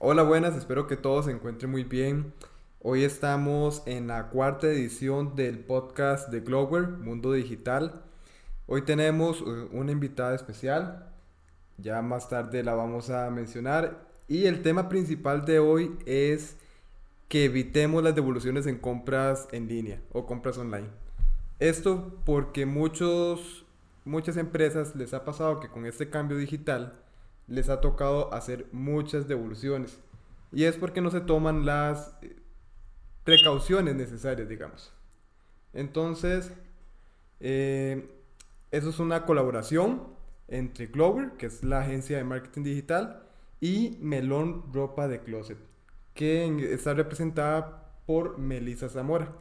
Hola, buenas, espero que todos se encuentren muy bien. Hoy estamos en la cuarta edición del podcast de Glower, Mundo Digital. Hoy tenemos eh, una invitada especial, ya más tarde la vamos a mencionar. Y el tema principal de hoy es que evitemos las devoluciones en compras en línea o compras online. Esto porque muchos, muchas empresas les ha pasado que con este cambio digital les ha tocado hacer muchas devoluciones. Y es porque no se toman las eh, precauciones necesarias, digamos. Entonces, eh, eso es una colaboración entre Glover, que es la agencia de marketing digital, y Melón Ropa de Closet, que está representada por Melissa Zamora.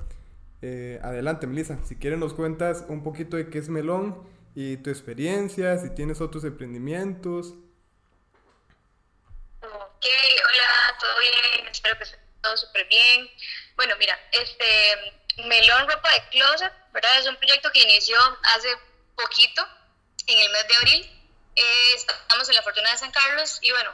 Eh, adelante, Melissa, si quieres nos cuentas un poquito de qué es Melón y tu experiencia, si tienes otros emprendimientos. Ok, hola, todo bien, espero que esté todo súper bien. Bueno, mira, este Melón Ropa de Closet, ¿verdad? Es un proyecto que inició hace poquito, en el mes de abril. Eh, estamos en la Fortuna de San Carlos y bueno,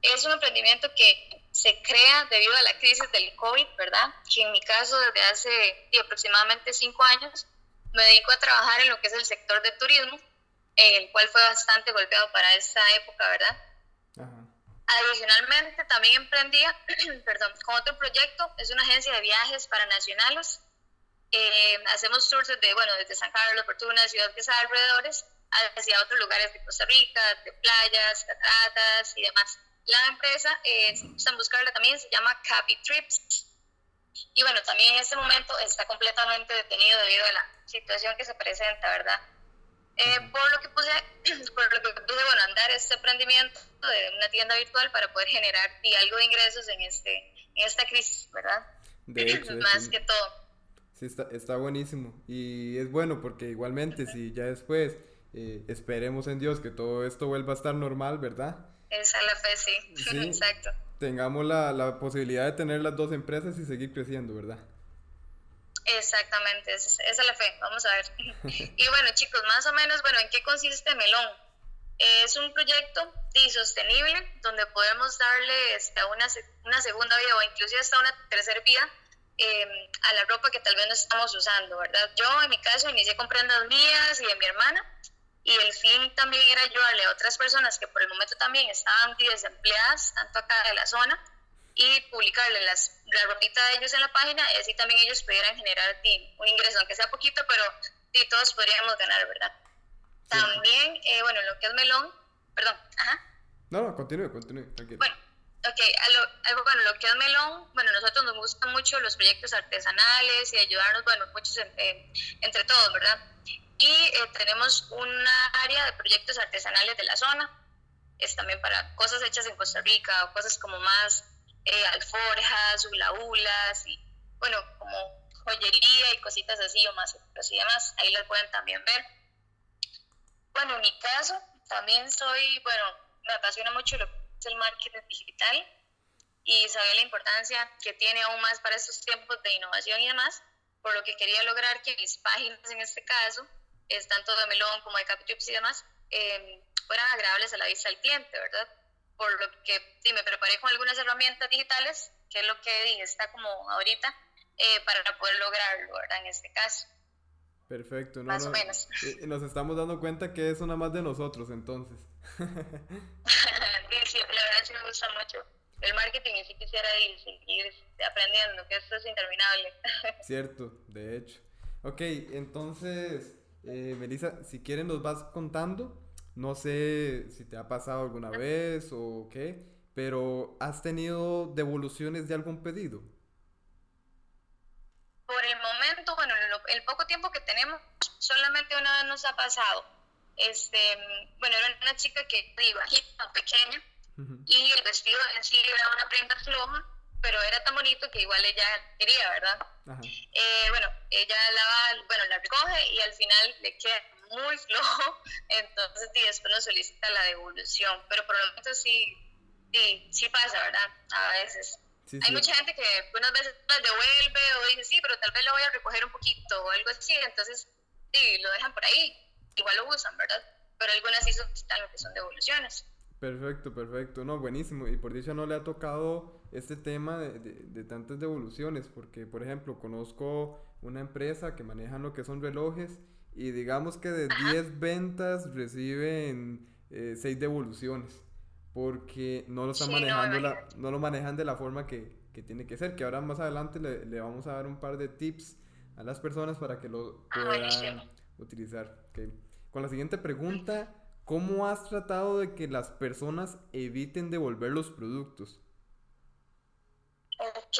es un emprendimiento que se crea debido a la crisis del COVID, ¿verdad? Que en mi caso desde hace aproximadamente cinco años me dedico a trabajar en lo que es el sector de turismo, en el cual fue bastante golpeado para esta época, ¿verdad? Adicionalmente, también emprendía, perdón, con otro proyecto, es una agencia de viajes para nacionales. Eh, hacemos tours desde, bueno, desde San Carlos, Fortuna, Ciudad que alrededores, hacia otros lugares de Costa Rica, de playas, cataratas y demás. La empresa, eh, si gustan buscarla también, se llama Capi Trips. Y bueno, también en este momento está completamente detenido debido a la situación que se presenta, ¿verdad? Eh, por lo que puse, por lo que puse bueno, andar este emprendimiento de una tienda virtual para poder generar y algo de ingresos en, este, en esta crisis, ¿verdad? De hecho, Más que todo. Sí, está, está buenísimo. Y es bueno porque igualmente si ya después eh, esperemos en Dios que todo esto vuelva a estar normal, ¿verdad? Esa es la fe, sí. sí Exacto. Tengamos la, la posibilidad de tener las dos empresas y seguir creciendo, ¿verdad? Exactamente, esa es la fe, vamos a ver. y bueno, chicos, más o menos, bueno, ¿en qué consiste Melón? Es un proyecto sostenible donde podemos darle esta una, una segunda vida o inclusive hasta una tercera vida em, a la ropa que tal vez no estamos usando, ¿verdad? Yo en mi caso inicié comprando mías y de mi hermana y el fin también era ayudarle a otras personas que por el momento también estaban desempleadas, tanto acá de la zona, y publicarle las, la ropita de ellos en la página y así también ellos pudieran generar un ingreso, aunque sea poquito, pero sí, todos podríamos ganar, ¿verdad? También, eh, bueno, lo que es melón, perdón, ajá. No, no, continúe, continúe, tranquilo. Bueno, ok, a lo, bueno, lo que es melón, bueno, a nosotros nos gustan mucho los proyectos artesanales y ayudarnos, bueno, muchos entre todos, ¿verdad? Y eh, tenemos una área de proyectos artesanales de la zona, es también para cosas hechas en Costa Rica o cosas como más eh, alforjas, ulaulas y bueno, como joyería y cositas así o más y demás, ahí las pueden también ver. Bueno, en mi caso, también soy, bueno, me apasiona mucho lo que es el marketing digital y sabía la importancia que tiene aún más para estos tiempos de innovación y demás, por lo que quería lograr que mis páginas en este caso, es tanto de Melón como de Captips y demás, eh, fueran agradables a la vista del cliente, ¿verdad? Por lo que sí, me preparé con algunas herramientas digitales, que es lo que dije, está como ahorita, eh, para poder lograrlo, ¿verdad? En este caso. Perfecto, no, más o menos. Y nos estamos dando cuenta que es una más de nosotros, entonces. sí, sí, la verdad sí me gusta mucho. El marketing y sí quisiera ir, seguir aprendiendo, que esto es interminable. Cierto, de hecho. Ok, entonces, eh, Melissa, si quieren nos vas contando no sé si te ha pasado alguna vez o qué, pero ¿has tenido devoluciones de algún pedido? Por el momento, bueno, el poco tiempo que tenemos, solamente una vez nos ha pasado. Este, bueno, era una chica que iba pequeña y el vestido en sí era una prenda floja, pero era tan bonito que igual ella quería, ¿verdad? Eh, bueno, ella la, bueno, la recoge y al final le queda muy flojo, entonces y después nos solicita la devolución, pero por lo menos sí, sí, sí pasa, ¿verdad? A veces. Hay mucha gente que unas veces la devuelve o dice, sí, pero tal vez lo voy a recoger un poquito o algo así, entonces sí, lo dejan por ahí, igual lo usan, ¿verdad? Pero algunas sí solicitan lo que son devoluciones. Perfecto, perfecto. No, buenísimo. Y por dicho no le ha tocado este tema de, de, tantas devoluciones, porque por ejemplo conozco una empresa que maneja lo que son relojes y digamos que de 10 ventas reciben 6 eh, devoluciones, porque no lo están manejando, no, la, no, lo manejan de la forma que, que, tiene que ser, que ahora más adelante le, le, vamos a dar un par de tips a las personas para que lo ah, puedan utilizar. Okay. Con la siguiente pregunta ¿Cómo has tratado de que las personas eviten devolver los productos? Ok,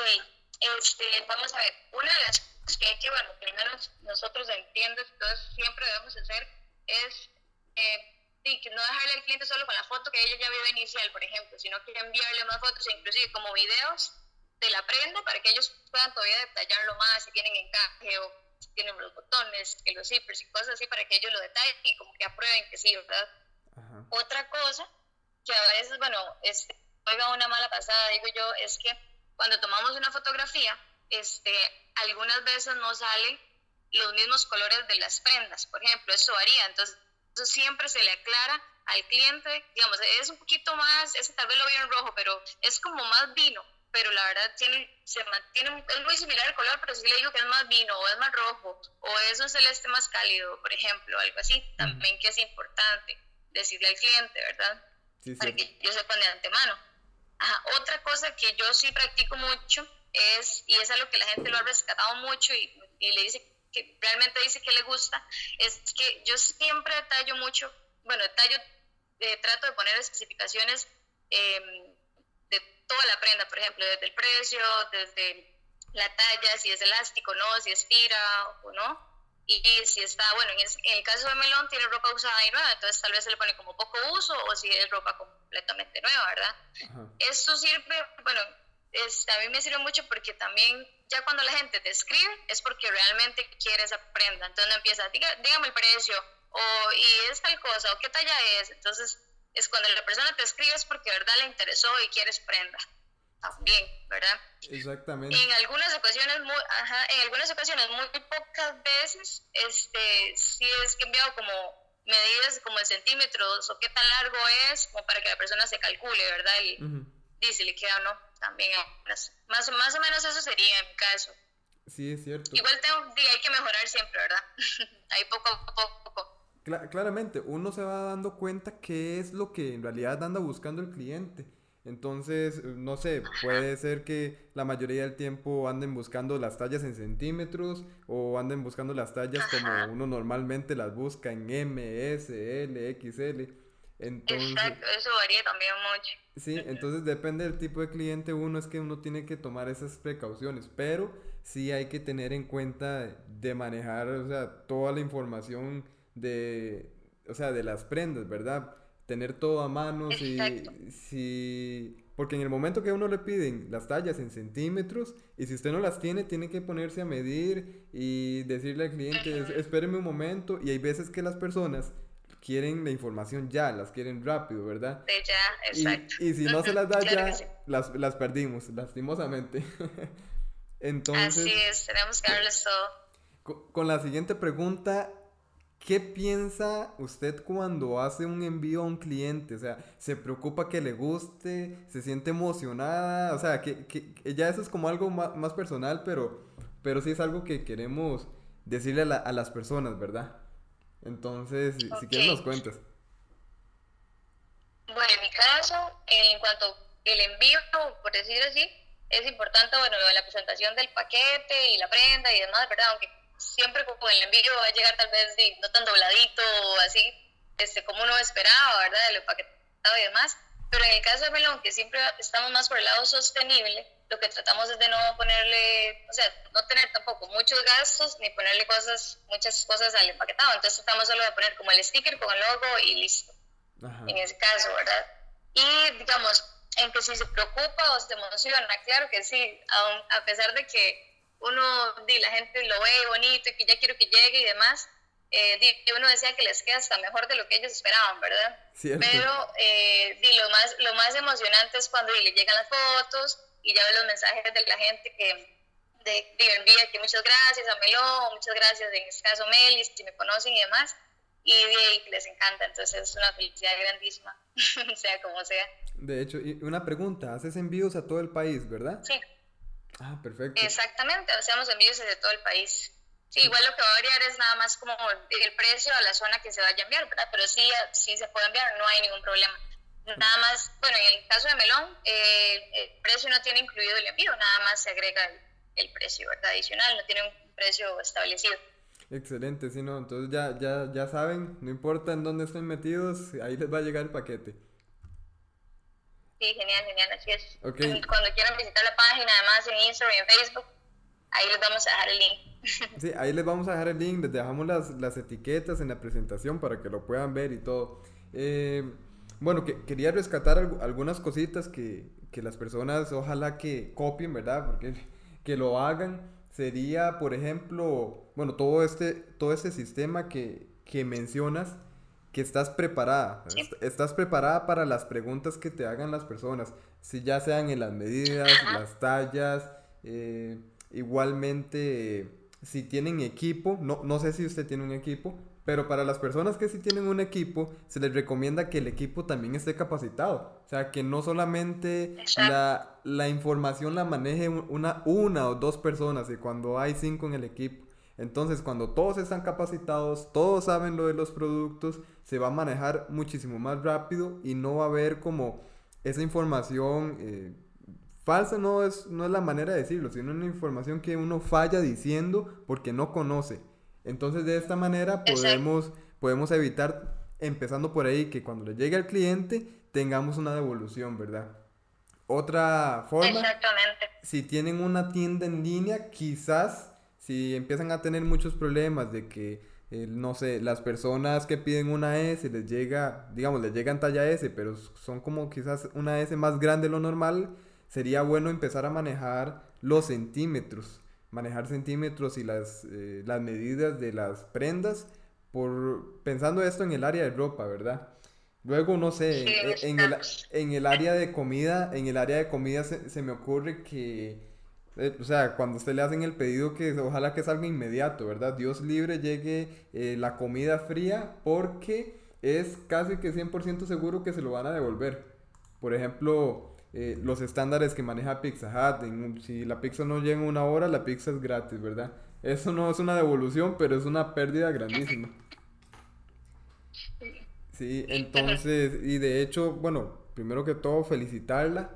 este, vamos a ver, una de las que que, bueno, primero nosotros entiendes, entonces siempre debemos hacer es eh, que no dejarle al cliente solo con la foto que ella ya vio inicial, por ejemplo, sino que enviarle más fotos, inclusive como videos de la prenda para que ellos puedan todavía detallarlo más, si tienen encaje o si tienen los botones, que los zippers y cosas así para que ellos lo detallen y como que aprueben que sí, ¿verdad? Otra cosa que a veces, bueno, este, oiga una mala pasada, digo yo, es que cuando tomamos una fotografía, este, algunas veces no salen los mismos colores de las prendas, por ejemplo, eso varía, entonces eso siempre se le aclara al cliente, digamos, es un poquito más, ese tal vez lo vio en rojo, pero es como más vino, pero la verdad tiene, se mantiene, es muy similar el color, pero si le digo que es más vino o es más rojo o es un celeste más cálido, por ejemplo, algo así, también que es importante decirle al cliente, ¿verdad? Para que yo sepan de antemano. Ajá. Otra cosa que yo sí practico mucho es, y es algo que la gente lo ha rescatado mucho y, y le dice que realmente dice que le gusta, es que yo siempre detallo mucho, bueno, detallo, eh, trato de poner especificaciones em, de toda la prenda, por ejemplo, desde el precio, desde la talla, si es elástico, no, si es tira o no, y si está, bueno, en, el caso de melón tiene ropa usada y nueva, entonces tal vez se le pone como poco uso o si es ropa completamente nueva, ¿verdad? Esto sirve, bueno, a mí me sirve mucho porque también ya cuando la gente te escribe es porque realmente quiere esa prenda, entonces no empieza, Diga, dígame el precio o y es tal cosa o qué talla es, entonces es cuando la persona te escribe es porque de verdad le interesó y quieres prenda también, ¿verdad? Exactamente. En algunas ocasiones, muy, ajá, en algunas ocasiones, muy pocas veces, este, sí es que he enviado como medidas como en centímetros o qué tan largo es, como para que la persona se calcule, ¿verdad? Y si le queda o no, también más, más o menos eso sería en mi caso. Sí, es cierto. Igual tengo, hay que mejorar siempre, ¿verdad? Ahí poco a poco. claramente, uno se va dando cuenta qué es lo que en realidad anda buscando el cliente. Entonces, no sé, puede ser que la mayoría del tiempo anden buscando las tallas en centímetros o anden buscando las tallas como uno normalmente las busca en M, S, L, XL. Entonces, Exacto, eso varía también mucho. Sí, entonces depende del tipo de cliente uno, es que uno tiene que tomar esas precauciones, pero sí hay que tener en cuenta de manejar, o sea, toda la información de, o sea, de las prendas, ¿verdad? tener todo a mano, si, si, porque en el momento que uno le piden las tallas en centímetros y si usted no las tiene, tiene que ponerse a medir y decirle al cliente, espéreme un momento y hay veces que las personas quieren la información ya, las quieren rápido, ¿verdad? De ya, exacto. Y, si no se las da ya, las, las perdimos, lastimosamente. Entonces... Así es, tenemos que darles todo. con la siguiente pregunta, ¿Qué piensa usted cuando hace un envío a un cliente? O sea, ¿se preocupa que le guste? ¿Se siente emocionada? O sea, que, que, ya eso es como algo más, personal, pero, pero sí es algo que queremos decirle a, las personas, ¿verdad? Entonces, si, quieres nos cuentas. Bueno, en mi caso, en cuanto el envío, por decir así, es importante, bueno, la presentación del paquete y la prenda y demás, ¿verdad? Aunque siempre como el envío va a llegar tal vez no tan dobladito o así, este, como uno esperaba, ¿verdad? De lo paquetado y demás. Pero en el caso de Melón, que siempre estamos más por el lado sostenible, lo que tratamos es de no ponerle, o sea, no tener tampoco muchos gastos ni ponerle cosas, muchas cosas al empaquetado. Entonces tratamos solo de poner como el sticker con el logo y listo. En ese caso, ¿verdad? Y digamos, en que si se preocupa o se emociona, claro que sí, a pesar de que uno, di, la gente lo ve bonito y que ya quiero que llegue y demás, eh, di, uno decía que les queda hasta mejor de lo que ellos esperaban, ¿verdad? Pero eh, di, lo, más, lo más emocionante es cuando le llegan las fotos y ya ve los mensajes de la gente que de, envía que muchas gracias a Melón, muchas gracias en este caso Melis, si me conocen y demás. y, les encanta, entonces es una felicidad grandísima, sea como sea. De hecho, y una pregunta, haces envíos a todo el país, ¿verdad? Sí. Ah, perfecto. Exactamente, hacemos envíos desde todo el país. Sí, igual lo que va a variar es nada más como el precio a la zona que se vaya a enviar, ¿verdad? Pero sí, sí se puede enviar, no hay ningún problema. Nada más, bueno, en el caso de melón, eh, el precio no tiene incluido el envío, nada más se agrega el, el precio, ¿verdad? Adicional, no tiene un precio establecido. Excelente, sí, no, entonces ya, ya, ya saben, no importa en dónde estén metidos, ahí les va a llegar el paquete. Sí, genial, genial, así es. Cuando quieran visitar la página, además en Instagram y en Facebook, ahí les vamos a dejar el link. Sí, ahí les vamos a dejar el link, les dejamos las, las etiquetas en la presentación para que lo puedan ver y todo. Eh, bueno, que, quería rescatar algunas cositas que, que las personas ojalá que copien, ¿verdad? Porque que lo hagan. Sería, por ejemplo, bueno, todo este, todo este sistema que, que mencionas, que estás preparada, estás preparada para las preguntas que te hagan las personas, si ya sean en las medidas, las tallas, eh, igualmente si tienen equipo, no, no sé si usted tiene un equipo, pero para las personas que sí tienen un equipo, se les recomienda que el equipo también esté capacitado. O sea, que no solamente la, la, información la maneje una, una o dos personas y cuando hay cinco en el equipo. Entonces, cuando todos están capacitados, todos saben lo de los productos, se va a manejar muchísimo más rápido y no va a haber como esa información eh, falsa, no es, no es la manera de decirlo, sino una información que uno falla diciendo porque no conoce. Entonces de esta manera podemos, podemos evitar, empezando por ahí, que cuando le llegue al cliente tengamos una devolución, ¿verdad? Otra forma, si tienen una tienda en línea, quizás si empiezan a tener muchos problemas de que, eh, no sé, las personas que piden una S les llega, digamos, les llega en talla S, pero son como quizás una S más grande de lo normal, sería bueno empezar a manejar los centímetros manejar centímetros y las, eh, las medidas de las prendas, por, pensando esto en el área de ropa, ¿verdad? Luego, no sé, en, el, en, el, área de comida, en el área de comida se, se me ocurre que, eh, o sea, cuando usted le hacen el pedido que ojalá que salga inmediato, ¿verdad? Dios libre llegue eh, la comida fría porque es casi que 100% seguro que se lo van a devolver. Por ejemplo, eh, los estándares que maneja Pizza Hut. si la pizza no llega en una hora, la pizza es gratis, ¿verdad? Eso no es una devolución, pero es una pérdida grandísima. Sí, entonces, y de hecho, bueno, primero que todo, felicitarla.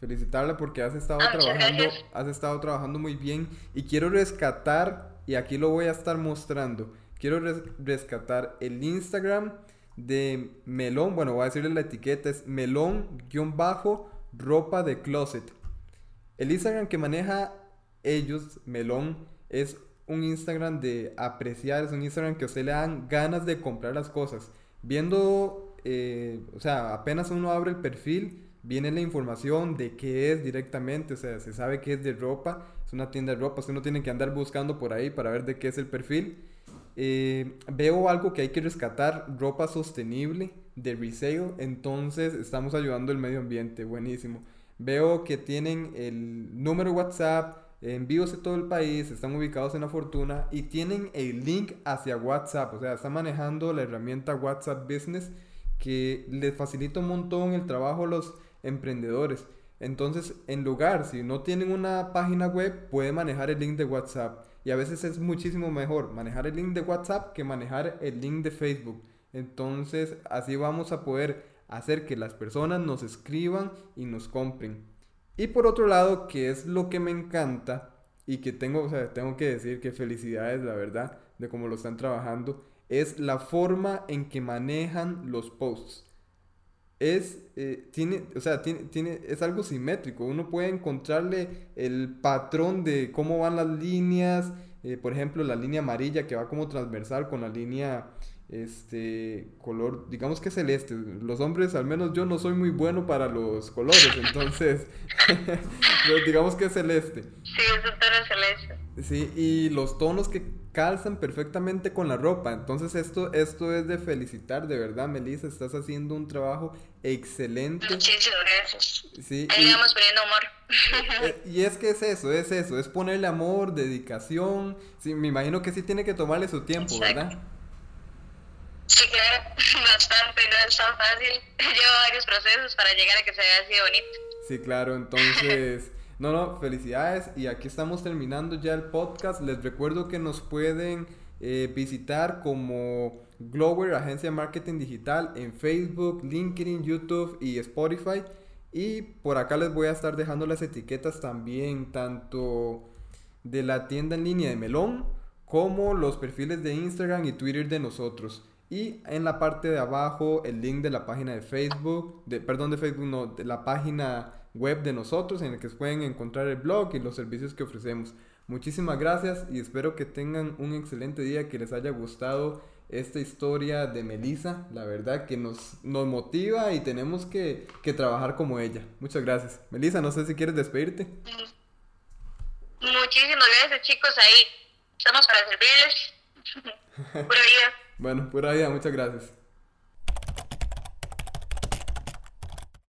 Felicitarla porque has estado ah, trabajando, has estado trabajando muy bien. Y quiero rescatar, y aquí lo voy a estar mostrando. Quiero rescatar el Instagram de Melón. Bueno, voy a decirle la etiqueta, es melón-bajo ropa de closet. El Instagram que maneja ellos, Melón, es un Instagram de apreciar, es un Instagram que a usted le dan ganas de comprar las cosas. Viendo, eh, o sea, apenas uno abre el perfil, viene la información de qué es directamente, o sea, se sabe que es de ropa, es una tienda de ropa, usted no tiene que andar buscando por ahí para ver de qué es el perfil. Eh, veo algo que hay que rescatar, ropa sostenible de resale, entonces estamos ayudando el medio ambiente, buenísimo. Veo que tienen el número WhatsApp, envíos de todo el país, están ubicados en la fortuna y tienen el link hacia WhatsApp, o sea, están manejando la herramienta WhatsApp Business que les facilita un montón el trabajo a los emprendedores. Entonces, en lugar, si no tienen una página web, puede manejar el link de WhatsApp. Y a veces es muchísimo mejor manejar el link de WhatsApp que manejar el link de Facebook. Entonces así vamos a poder hacer que las personas nos escriban y nos compren. Y por otro lado, que es lo que me encanta y que tengo, o sea, tengo que decir que felicidades, la verdad, de cómo lo están trabajando, es la forma en que manejan los posts. Es, eh, tiene, o sea, tiene, tiene, es algo simétrico. Uno puede encontrarle el patrón de cómo van las líneas. Eh, por ejemplo, la línea amarilla que va como transversal con la línea este color, digamos que celeste. Los hombres, al menos yo no soy muy bueno para los colores, entonces, digamos que es celeste. Sí, es un tono celeste. Sí, y los tonos que calzan perfectamente con la ropa. Entonces esto, esto es de felicitar, de verdad, Melissa, estás haciendo un trabajo excelente. Muchísimas gracias. Sí, Ahí vamos poniendo amor. Eh, y es que es eso, es eso, es ponerle amor, dedicación. Sí, me imagino que sí tiene que tomarle su tiempo, ¿verdad? Sí, claro, bastante, no es tan fácil. Lleva varios procesos para llegar a que se vea así de bonito. Sí, claro, entonces, no, no, felicidades y aquí estamos terminando ya el podcast. Les recuerdo que nos pueden eh, visitar como Glower, agencia de marketing digital, en Facebook, LinkedIn, YouTube y Spotify. Y por acá les voy a estar dejando las etiquetas también, tanto de la tienda en línea de Melón, como los perfiles de Instagram y Twitter de nosotros. Y en la parte de abajo el link de la página de Facebook, de, perdón, de Facebook, no, de la página web de nosotros en el que pueden encontrar el blog y los servicios que ofrecemos. Muchísimas gracias y espero que tengan un excelente día, que les haya gustado esta historia de Melissa, la verdad que nos, nos motiva y tenemos que, que trabajar como ella. Muchas gracias. Melissa, no sé si quieres despedirte. Muchísimas gracias chicos, ahí estamos para servirles. Pura vida. Bueno, pura vida, muchas gracias.